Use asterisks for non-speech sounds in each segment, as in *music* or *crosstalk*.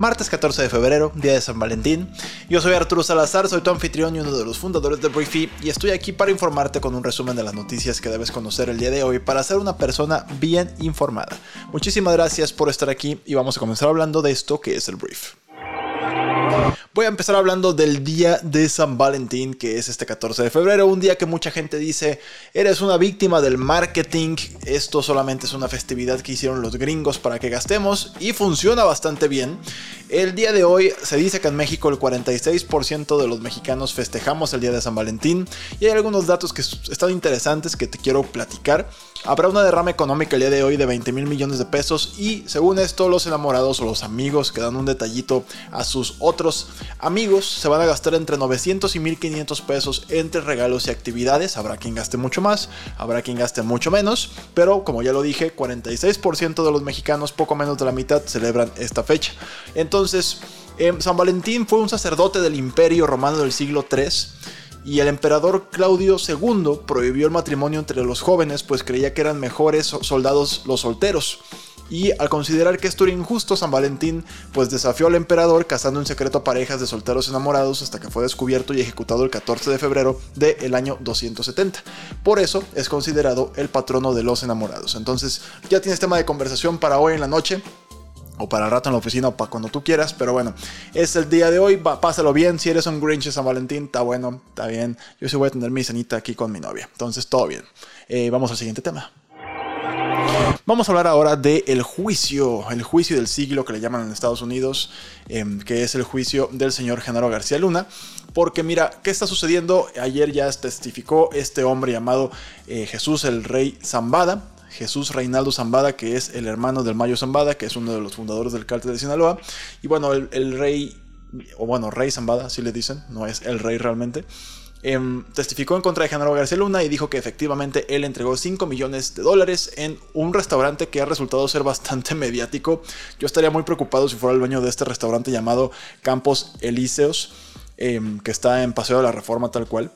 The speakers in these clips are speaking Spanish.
martes 14 de febrero, día de San Valentín. Yo soy Arturo Salazar, soy tu anfitrión y uno de los fundadores de Briefy y estoy aquí para informarte con un resumen de las noticias que debes conocer el día de hoy para ser una persona bien informada. Muchísimas gracias por estar aquí y vamos a comenzar hablando de esto que es el Brief. Voy a empezar hablando del día de San Valentín, que es este 14 de febrero, un día que mucha gente dice, eres una víctima del marketing, esto solamente es una festividad que hicieron los gringos para que gastemos y funciona bastante bien. El día de hoy se dice que en México el 46% de los mexicanos festejamos el día de San Valentín y hay algunos datos que están interesantes que te quiero platicar. Habrá una derrama económica el día de hoy de 20 mil millones de pesos y según esto los enamorados o los amigos que dan un detallito a sus otros amigos se van a gastar entre 900 y 1500 pesos entre regalos y actividades. Habrá quien gaste mucho más, habrá quien gaste mucho menos, pero como ya lo dije, 46% de los mexicanos, poco menos de la mitad, celebran esta fecha. Entonces, em, San Valentín fue un sacerdote del imperio romano del siglo III y el emperador Claudio II prohibió el matrimonio entre los jóvenes pues creía que eran mejores soldados los solteros. Y al considerar que esto era injusto, San Valentín pues desafió al emperador casando en secreto a parejas de solteros enamorados hasta que fue descubierto y ejecutado el 14 de febrero del año 270. Por eso es considerado el patrono de los enamorados. Entonces ya tienes tema de conversación para hoy en la noche o para rato en la oficina o para cuando tú quieras, pero bueno, es el día de hoy, pásalo bien, si eres un Grinch de San Valentín, está bueno, está bien, yo sí voy a tener mi cenita aquí con mi novia, entonces todo bien. Eh, vamos al siguiente tema. Vamos a hablar ahora del juicio, el juicio del siglo que le llaman en Estados Unidos, em, que es el juicio del señor Genaro García Luna. Porque mira, ¿qué está sucediendo? Ayer ya testificó este hombre llamado eh, Jesús el Rey Zambada, Jesús Reinaldo Zambada, que es el hermano del Mayo Zambada, que es uno de los fundadores del cártel de Sinaloa. Y bueno, el, rey, o bueno, Rey Zambada, así le dicen, no es el rey realmente. Em, testificó en contra de Genaro García Luna y dijo que efectivamente él entregó 5 millones de dólares en un restaurante que ha resultado ser bastante *laughs* mediático. Yo estaría muy preocupado si fuera el dueño de este restaurante llamado Campos Elíseos, em, que está en Paseo de la Reforma tal cual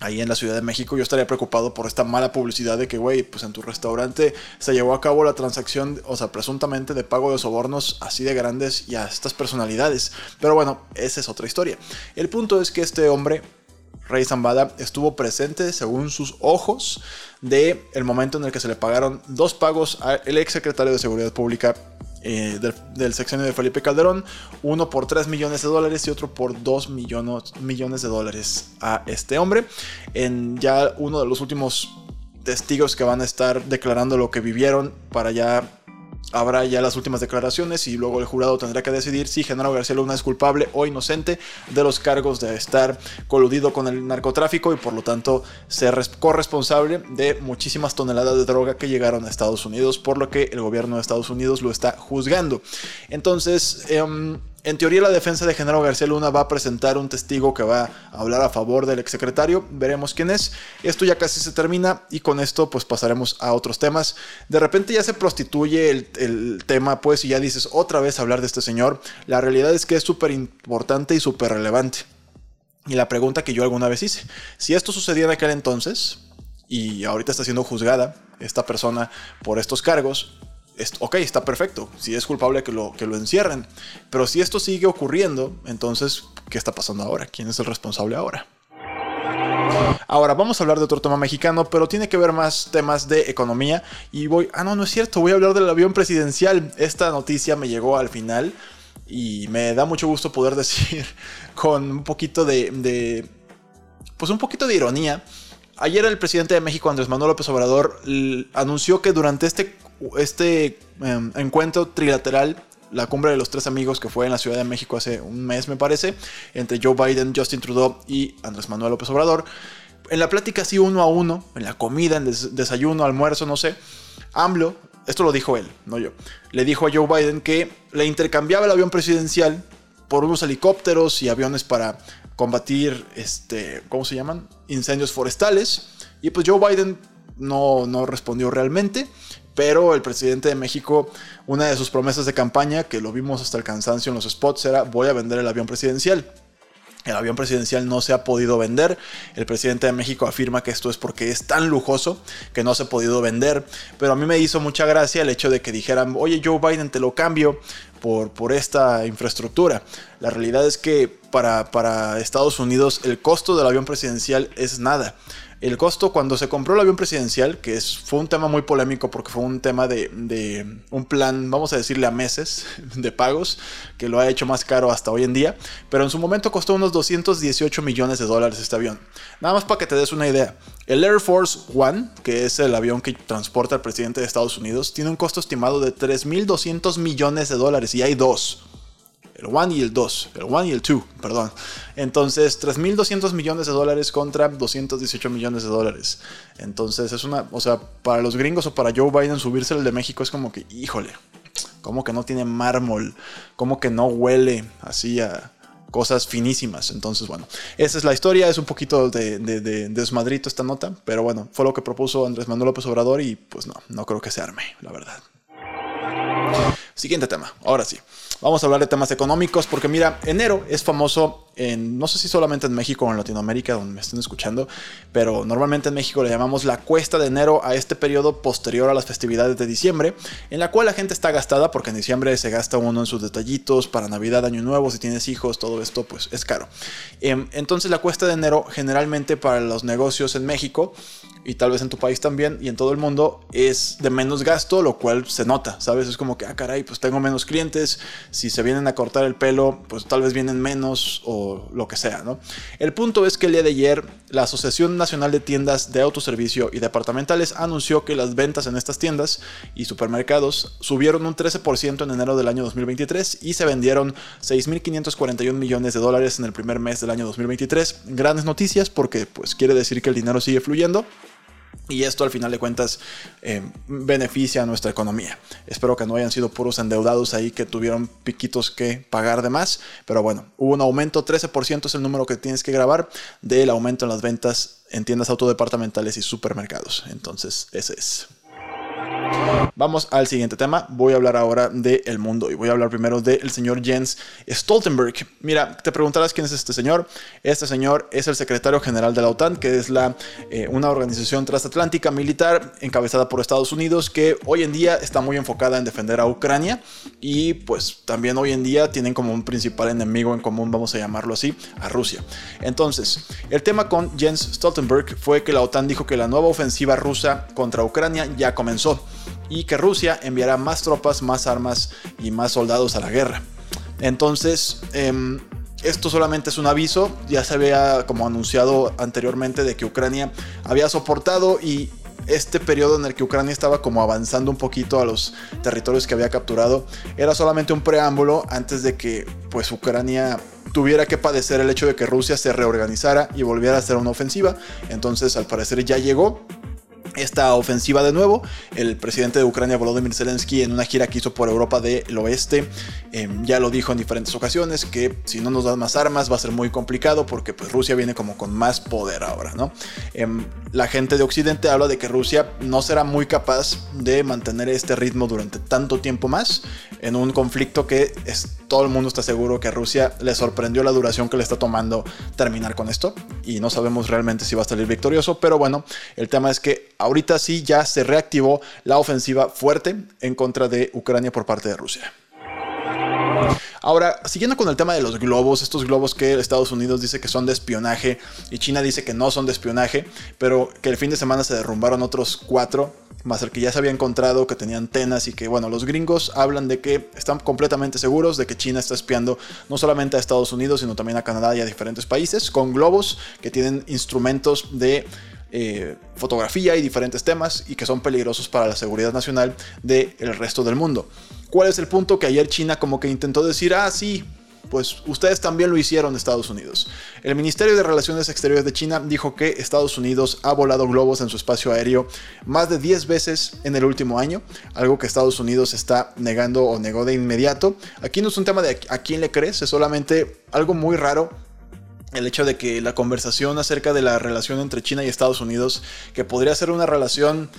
ahí en la Ciudad de México, yo estaría preocupado por esta mala publicidad de que, güey, pues en tu restaurante se llevó a cabo la transacción, o sea, presuntamente de pago de sobornos así de grandes y a estas personalidades. Pero bueno, esa es otra historia. El punto es que este hombre, Rey Zambada, estuvo presente, según sus ojos, de el momento en el que se le pagaron dos pagos al ex secretario de Seguridad Pública eh, del, sexenio de Felipe Calderón, uno por 3 millones de dólares y otro por 2 millones, millones de dólares a este hombre. En ya uno de los últimos testigos que van a estar declarando lo que vivieron para ya habrá ya las últimas declaraciones y luego el jurado tendrá que decidir si Genaro García Luna es culpable o inocente de los cargos de estar coludido con el narcotráfico y por lo tanto ser corresponsable de muchísimas toneladas de droga que llegaron a Estados Unidos, por lo que el gobierno de Estados Unidos lo está juzgando. Entonces, em, en teoría la defensa de Genaro García Luna va a presentar un testigo que va a hablar a favor del exsecretario, veremos quién es. Esto ya casi se termina y con esto pues pasaremos a otros temas. De repente ya se prostituye el, tema pues y ya dices otra vez hablar de este señor. La realidad es que es súper importante y súper relevante. Y la pregunta que yo alguna vez hice, si esto sucedía en aquel entonces y ahorita está siendo juzgada esta persona por estos cargos, ok, está perfecto. Si es culpable, que lo, que lo encierren. Pero si esto sigue ocurriendo, entonces, ¿qué está pasando ahora? ¿Quién es el responsable ahora? Ahora vamos a hablar de otro tema mexicano, pero tiene que ver más temas de economía. Y voy, ah, no, no es cierto, voy a hablar del avión presidencial. Esta noticia me llegó al final y me da mucho gusto poder *laughs* decir con un poquito de, de pues un poquito de ironía. Ayer el presidente de México, Andrés Manuel López Obrador, anunció que durante este este em, encuentro trilateral, la cumbre de los tres amigos que fue en la Ciudad de México hace un mes, me parece, entre Joe Biden, Justin Trudeau y Andrés Manuel López Obrador. En la plática así uno a uno, en la comida, en desayuno, almuerzo, no sé, AMLO, esto lo dijo él, no yo, le dijo a Joe Biden que le intercambiaba el avión presidencial por unos helicópteros y aviones para combatir, este, ¿cómo se llaman? Incendios forestales Y pues Joe Biden no, no respondió realmente. Pero el presidente de México, una de sus promesas de campaña, que lo vimos hasta el cansancio en los spots, era voy a vender el avión presidencial. El avión presidencial no se ha podido vender. El presidente de México afirma que esto es porque es tan lujoso que no se ha podido vender. Pero a mí me hizo mucha gracia el hecho de que dijeran, oye Joe Biden, te lo cambio por, esta infraestructura. La realidad es que para, Estados Unidos el costo del avión presidencial es nada. El costo cuando se compró el avión presidencial, que fue un tema muy polémico porque fue un tema de, de, un plan, vamos a decirle a meses *laughs* de pagos, que lo ha hecho más caro hasta hoy en día, pero en su momento costó unos 218 millones de dólares este avión. Nada más para que te des una idea. El Air Force One, que es el avión que transporta al presidente de Estados Unidos, tiene un costo estimado de 3.200 millones de dólares y hay dos el 1 y el 2, el 1 y el 2, perdón. Entonces, 3.200 millones de dólares contra 218 millones de dólares. Entonces, es una, o sea, para los gringos o para Joe Biden subirse el de México es como que, híjole, como que no tiene mármol, como que no huele así a cosas finísimas. Entonces, bueno, esa es la historia, es un poquito de, de, de, desmadrito esta nota, pero bueno, fue lo que propuso Andrés Manuel López Obrador y pues no, no creo que se arme, la verdad. Siguiente tema, ahora sí. Vamos a hablar de temas económicos porque mira, enero es famoso en, no sé si solamente en México o en Latinoamérica donde me estén escuchando, pero normalmente en México le llamamos la cuesta de enero a este periodo posterior a las festividades de diciembre, en la cual la gente está gastada porque en diciembre se gasta uno en sus detallitos para Navidad, Año Nuevo, si tienes hijos, todo esto pues es caro. Em, entonces la cuesta de enero generalmente para los negocios en México y tal vez en tu país también y en todo el mundo es de menos gasto, lo cual se nota, ¿sabes? Es como que, ah, caray, pues tengo menos clientes, si se vienen a cortar el pelo, pues tal vez vienen menos o lo que sea, ¿no? El punto es que el día de ayer la Asociación Nacional de Tiendas de Autoservicio y Departamentales anunció que las ventas en estas tiendas y supermercados subieron un 13% en enero del año 2023 y se vendieron 6.541 millones de dólares en el primer mes del año 2023. Grandes noticias porque pues quiere decir que el dinero sigue fluyendo. Y esto al final de cuentas eh, beneficia a nuestra economía. Espero que no hayan sido puros endeudados ahí que tuvieron piquitos que pagar de más. Pero bueno, hubo un aumento, 13% es el número que tienes que grabar del aumento en las ventas en tiendas autodepartamentales y supermercados. Entonces, ese es. Vamos al siguiente tema. Voy a hablar ahora del el mundo y voy a hablar primero del señor Jens Stoltenberg. Mira, te preguntarás quién es este señor. Este señor es el secretario general de la OTAN, que es la, eh, una organización transatlántica militar encabezada por Estados Unidos que hoy en día está muy enfocada en defender a Ucrania y pues también hoy en día tienen como un principal enemigo en común, vamos a llamarlo así, a Rusia. Entonces, el tema con Jens Stoltenberg fue que la OTAN dijo que la nueva ofensiva rusa contra Ucrania ya comenzó y que Rusia enviará más tropas, más armas y más soldados a la guerra. Entonces, em, esto solamente es un aviso, ya se había como anunciado anteriormente de que Ucrania había soportado y este periodo en el que Ucrania estaba como avanzando un poquito a los territorios que había capturado era solamente un preámbulo antes de que pues Ucrania tuviera que padecer el hecho de que Rusia se reorganizara y volviera a hacer una ofensiva. Entonces al parecer ya llegó esta ofensiva de nuevo. El presidente de Ucrania, Volodymyr Zelensky, en una gira que hizo por Europa del Oeste, em, ya lo dijo en diferentes ocasiones, que si no nos dan más armas va a ser muy complicado porque pues, Rusia viene como con más poder ahora, ¿no? Em, la gente de Occidente habla de que Rusia no será muy capaz de mantener este ritmo durante tanto tiempo más en un conflicto que es, todo el mundo está seguro que a Rusia le sorprendió la duración que le está tomando terminar con esto y no sabemos realmente si va a salir victorioso, pero bueno, el tema es que ahorita sí ya se reactivó la ofensiva fuerte en contra de Ucrania por parte de Rusia. Ahora, siguiendo con el tema de los globos, estos globos que Estados Unidos dice que son de espionaje y China dice que no son de espionaje, pero que el fin de semana se derrumbaron otros cuatro, más el que ya se había encontrado, que tenía antenas y que, bueno, los gringos hablan de que están completamente seguros de que China está espiando no solamente a Estados Unidos, sino también a Canadá y a diferentes países, con globos que tienen instrumentos de eh, fotografía y diferentes temas y que son peligrosos para la seguridad nacional del resto del mundo. ¿Cuál es el punto que ayer China como que intentó decir, ah, sí, pues ustedes también lo hicieron Estados Unidos. El Ministerio de Relaciones Exteriores de China dijo que Estados Unidos ha volado globos en su espacio aéreo más de 10 veces en el último año, algo que Estados Unidos está negando o negó de inmediato. Aquí no es un tema de a quién le crees, es solamente algo muy raro el hecho de que la conversación acerca de la relación entre China y Estados Unidos, que podría ser una relación,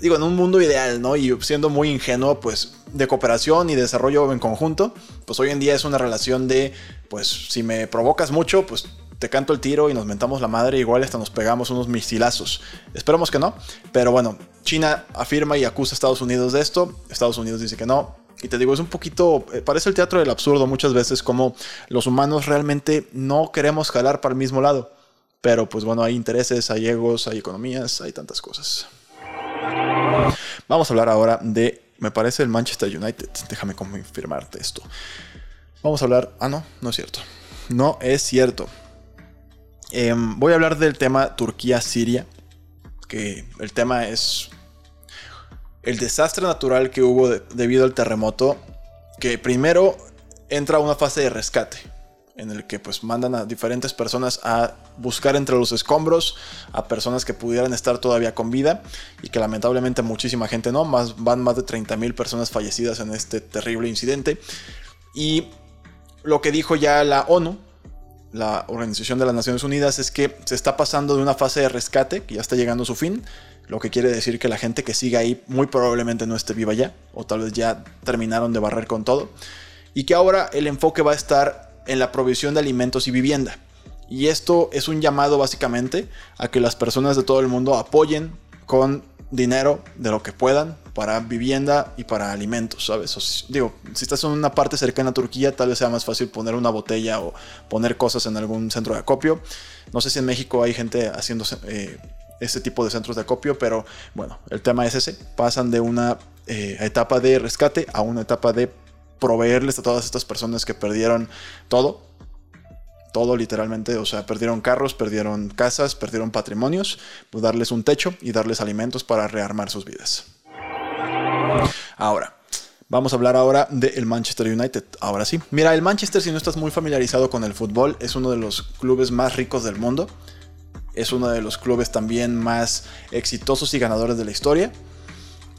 digo, en un mundo ideal, ¿no? Y siendo muy ingenuo, pues, de cooperación y desarrollo en conjunto, pues hoy en día es una relación de, pues, si me provocas mucho, pues te canto el tiro y nos mentamos la madre, igual hasta nos pegamos unos misilazos. Esperemos que no, pero bueno, China afirma y acusa a Estados Unidos de esto, Estados Unidos dice que no, y te digo, es un poquito, eh, parece el teatro del absurdo muchas veces, como los humanos realmente no queremos jalar para el mismo lado. Pero pues bueno, hay intereses, hay egos, hay economías, hay tantas cosas. Vamos a hablar ahora de, me parece, el Manchester United. Déjame confirmarte esto. Vamos a hablar, ah, no, no es cierto. No es cierto. Em, voy a hablar del tema Turquía-Siria, que el tema es el desastre natural que hubo debido al terremoto, que primero entra una fase de rescate, en el que pues mandan a diferentes personas a buscar entre los escombros a personas que pudieran estar todavía con vida y que lamentablemente muchísima gente no, más, van más de 30.000 personas fallecidas en este terrible incidente. Y lo que dijo ya la ONU la Organización de las Naciones Unidas es que se está pasando de una fase de rescate, que ya está llegando a su fin, lo que quiere decir que la gente que sigue ahí muy probablemente no esté viva ya, o tal vez ya terminaron de barrer con todo, y que ahora el enfoque va a estar en la provisión de alimentos y vivienda. Y esto es un llamado básicamente a que las personas de todo el mundo apoyen con dinero de lo que puedan para vivienda y para alimentos, ¿sabes? digo, si estás en una parte cercana a Turquía, tal vez sea más fácil poner una botella o poner cosas en algún centro de acopio. No sé si en México hay gente haciendo eh, ese tipo de centros de acopio, pero bueno, el tema es ese. Pasan de una eh, etapa de rescate a una etapa de proveerles a todas estas personas que perdieron todo todo literalmente, o sea, perdieron carros, perdieron casas, perdieron patrimonios, pues darles un techo y darles alimentos para rearmar sus vidas. Ahora, vamos a hablar ahora del Manchester United. Ahora sí, mira, el Manchester, si no estás muy familiarizado con el fútbol, es uno de los clubes más ricos del mundo. Es uno de los clubes también más exitosos y ganadores de la historia.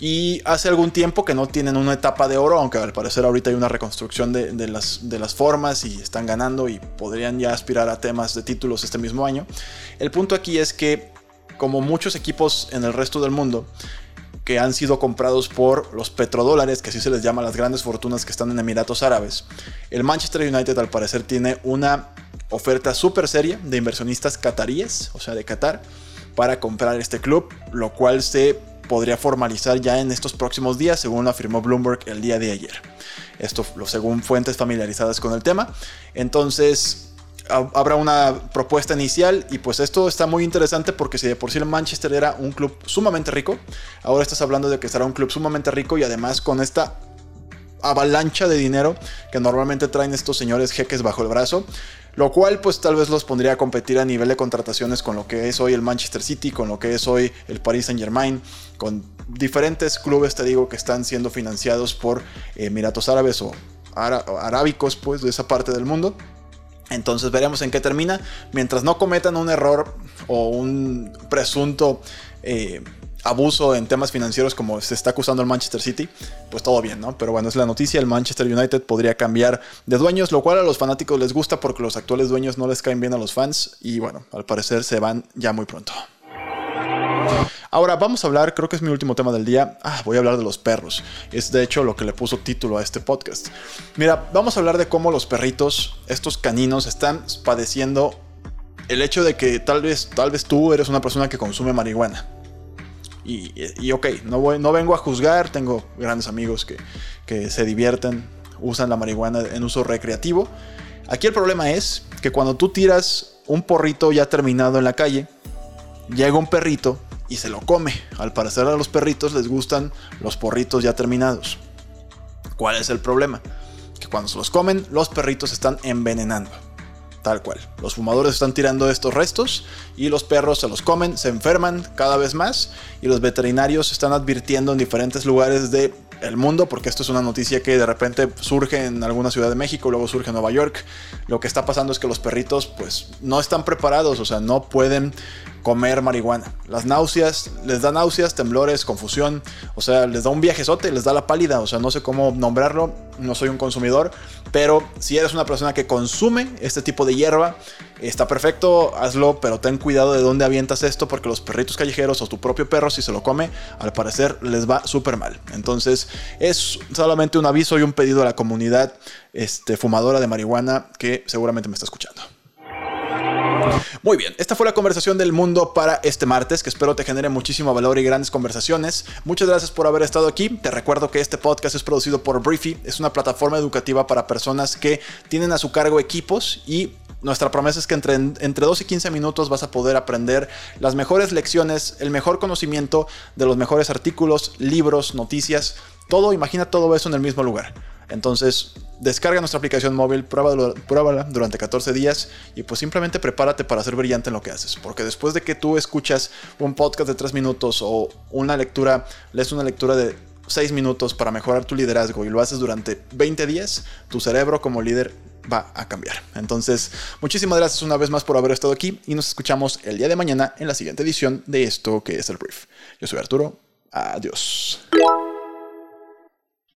Y hace algún tiempo que no tienen una etapa de oro, aunque al parecer ahorita hay una reconstrucción de, las, de las formas y están ganando y podrían ya aspirar a temas de títulos este mismo año. El punto aquí es que, como muchos equipos en el resto del mundo, que han sido comprados por los petrodólares, que así se les llama las grandes fortunas que están en Emiratos Árabes, el Manchester United al parecer tiene una oferta súper seria de inversionistas cataríes, o sea, de Qatar, para comprar este club, lo cual se podría formalizar ya en estos próximos días, según lo afirmó Bloomberg el día de ayer. Esto según fuentes familiarizadas con el tema. Entonces, habrá una propuesta inicial y pues esto está muy interesante porque si de por sí el Manchester era un club sumamente rico, ahora estás hablando de que será un club sumamente rico y además con esta avalancha de dinero que normalmente traen estos señores jeques bajo el brazo, lo cual pues tal vez los pondría a competir a nivel de contrataciones con lo que es hoy el Manchester City, con lo que es hoy el Paris Saint Germain, con diferentes clubes, te digo, que están siendo financiados por Emiratos Árabes o arábicos pues de esa parte del mundo. Entonces veremos en qué termina. Mientras no cometan un error o un presunto eh, abuso en temas financieros como se está acusando el Manchester City, pues todo bien, ¿no? Pero bueno, es la noticia, el Manchester United podría cambiar de dueños, lo cual a los fanáticos les gusta porque los actuales dueños no les caen bien a los fans y bueno, al parecer se van ya muy pronto. Ahora vamos a hablar, creo que es mi último tema del día. Ah, voy a hablar de los perros. Es de hecho lo que le puso título a este podcast. Mira, vamos a hablar de cómo los perritos, estos caninos, están padeciendo el hecho de que tal vez, tal vez tú eres una persona que consume marihuana. Y, ok, no, vengo a juzgar, tengo grandes amigos que, que se divierten, usan la marihuana en uso recreativo. Aquí el problema es que cuando tú tiras un porrito ya terminado en la calle, llega un perrito y se lo come. Al parecer a los perritos les gustan los porritos ya terminados. ¿Cuál es el problema? Que cuando se los comen, los perritos están envenenando. Tal cual. Los fumadores están tirando estos restos y los perros se los comen, se enferman cada vez más y los veterinarios están advirtiendo en diferentes lugares del el mundo, porque esto es una noticia que de repente surge en alguna ciudad de México, luego surge en Nueva York. Lo que está pasando es que los perritos pues no están preparados, o sea, no pueden comer marihuana. Las náuseas, les da náuseas, temblores, confusión, o sea, les da un viajezote, les da la pálida, o sea, no sé cómo nombrarlo, no soy un consumidor, pero si eres una persona que consume este tipo de hierba, está perfecto, hazlo, pero ten cuidado de dónde avientas esto, porque los perritos callejeros o tu propio perro, si se lo come, al parecer les va súper mal. Entonces, es solamente un aviso y un pedido a la comunidad este, fumadora de marihuana que seguramente me está escuchando. Muy bien, esta fue la conversación del mundo para este martes, que espero te genere muchísimo valor y grandes conversaciones. Muchas gracias por haber estado aquí. Te recuerdo que este podcast es producido por Briefy, es una plataforma educativa para personas que tienen a su cargo equipos y nuestra promesa es que entre, entre 2 y 15 minutos vas a poder aprender las mejores lecciones, el mejor conocimiento de los mejores artículos, libros, noticias, todo, imagina todo eso en el mismo lugar. Entonces, descarga nuestra aplicación móvil, pruébala, durante 14 días y pues simplemente prepárate para ser brillante en lo que haces. Porque después de que tú escuchas un podcast de 3 minutos o una lectura, lees una lectura de 6 minutos para mejorar tu liderazgo y lo haces durante 20 días, tu cerebro como líder va a cambiar. Entonces, muchísimas gracias una vez más por haber estado aquí y nos escuchamos el día de mañana en la siguiente edición de esto que es el brief. Yo soy Arturo. Adiós.